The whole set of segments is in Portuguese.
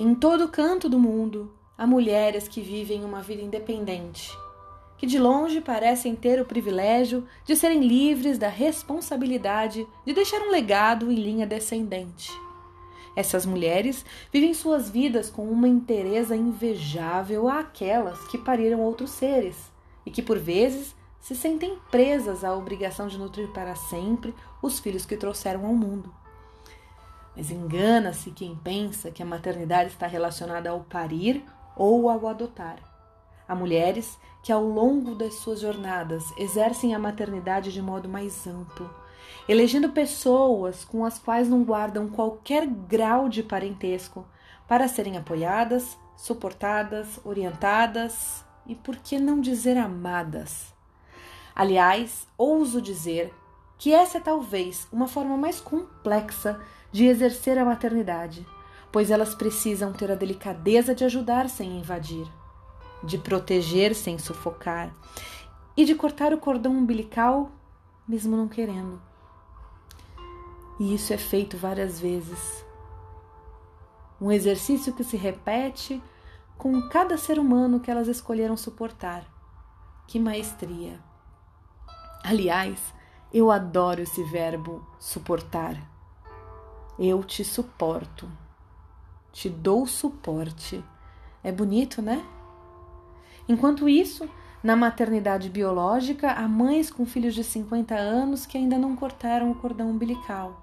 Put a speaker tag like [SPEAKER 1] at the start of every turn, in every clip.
[SPEAKER 1] Em todo canto do mundo, há mulheres que vivem uma vida independente, que de longe parecem ter o privilégio de serem livres da responsabilidade de deixar um legado em linha descendente. Essas mulheres vivem suas vidas com uma inteireza invejável àquelas que pariram outros seres e que, por vezes, se sentem presas à obrigação de nutrir para sempre os filhos que trouxeram ao mundo. Mas engana-se quem pensa que a maternidade está relacionada ao parir ou ao adotar. Há mulheres que, ao longo das suas jornadas, exercem a maternidade de modo mais amplo, elegendo pessoas com as quais não guardam qualquer grau de parentesco para serem apoiadas, suportadas, orientadas e, por que não dizer, amadas. Aliás, ouso dizer que essa é talvez uma forma mais complexa de exercer a maternidade, pois elas precisam ter a delicadeza de ajudar sem invadir, de proteger sem sufocar e de cortar o cordão umbilical mesmo não querendo. E isso é feito várias vezes. Um exercício que se repete com cada ser humano que elas escolheram suportar. Que maestria! Aliás, eu adoro esse verbo suportar. Eu te suporto. Te dou suporte. É bonito, né? Enquanto isso, na maternidade biológica, há mães com filhos de 50 anos que ainda não cortaram o cordão umbilical.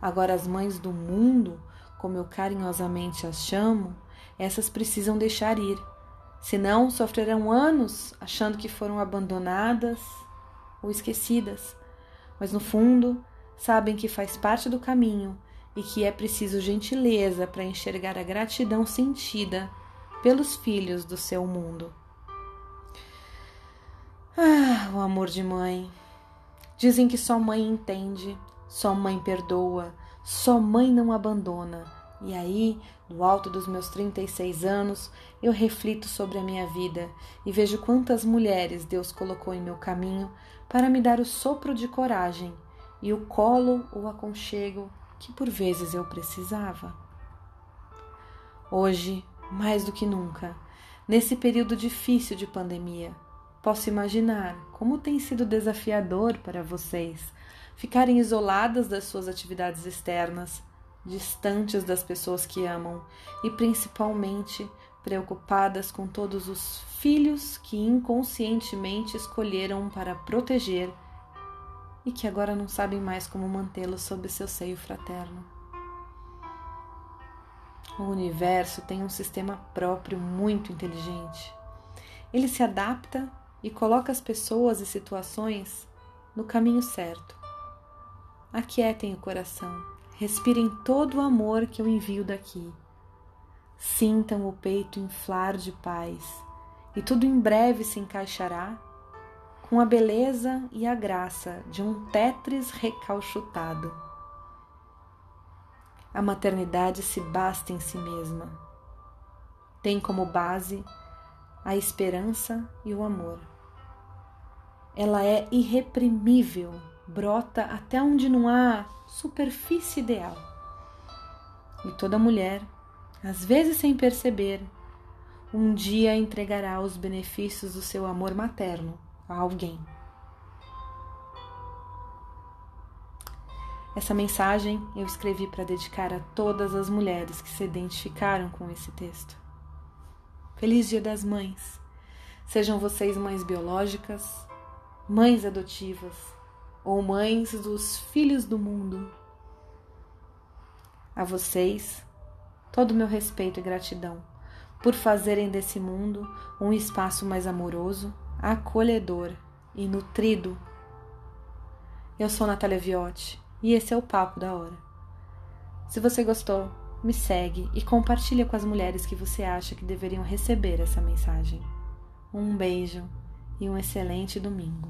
[SPEAKER 1] Agora, as mães do mundo, como eu carinhosamente as chamo, essas precisam deixar ir. Senão, sofrerão anos achando que foram abandonadas ou esquecidas. Mas no fundo, sabem que faz parte do caminho e que é preciso gentileza para enxergar a gratidão sentida pelos filhos do seu mundo. Ah, o amor de mãe. Dizem que só mãe entende, só mãe perdoa, só mãe não abandona. E aí, no alto dos meus 36 anos, eu reflito sobre a minha vida e vejo quantas mulheres Deus colocou em meu caminho para me dar o sopro de coragem e o colo ou aconchego que por vezes eu precisava. Hoje, mais do que nunca, nesse período difícil de pandemia, posso imaginar como tem sido desafiador para vocês ficarem isoladas das suas atividades externas, distantes das pessoas que amam e principalmente preocupadas com todos os filhos que inconscientemente escolheram para proteger e que agora não sabem mais como mantê-lo sob seu seio fraterno. O universo tem um sistema próprio muito inteligente. Ele se adapta e coloca as pessoas e situações no caminho certo. Aquietem o coração, respirem todo o amor que eu envio daqui. Sintam o peito inflar de paz, e tudo em breve se encaixará com a beleza e a graça de um Tetris recalchutado. A maternidade se basta em si mesma. Tem como base a esperança e o amor. Ela é irreprimível, brota até onde não há superfície ideal. E toda mulher, às vezes sem perceber, um dia entregará os benefícios do seu amor materno a alguém. Essa mensagem eu escrevi para dedicar a todas as mulheres que se identificaram com esse texto. Feliz Dia das Mães! Sejam vocês mães biológicas, mães adotivas ou mães dos filhos do mundo. A vocês, todo o meu respeito e gratidão por fazerem desse mundo um espaço mais amoroso acolhedor e nutrido. Eu sou Natália Viotti e esse é o Papo da Hora. Se você gostou, me segue e compartilha com as mulheres que você acha que deveriam receber essa mensagem. Um beijo e um excelente domingo.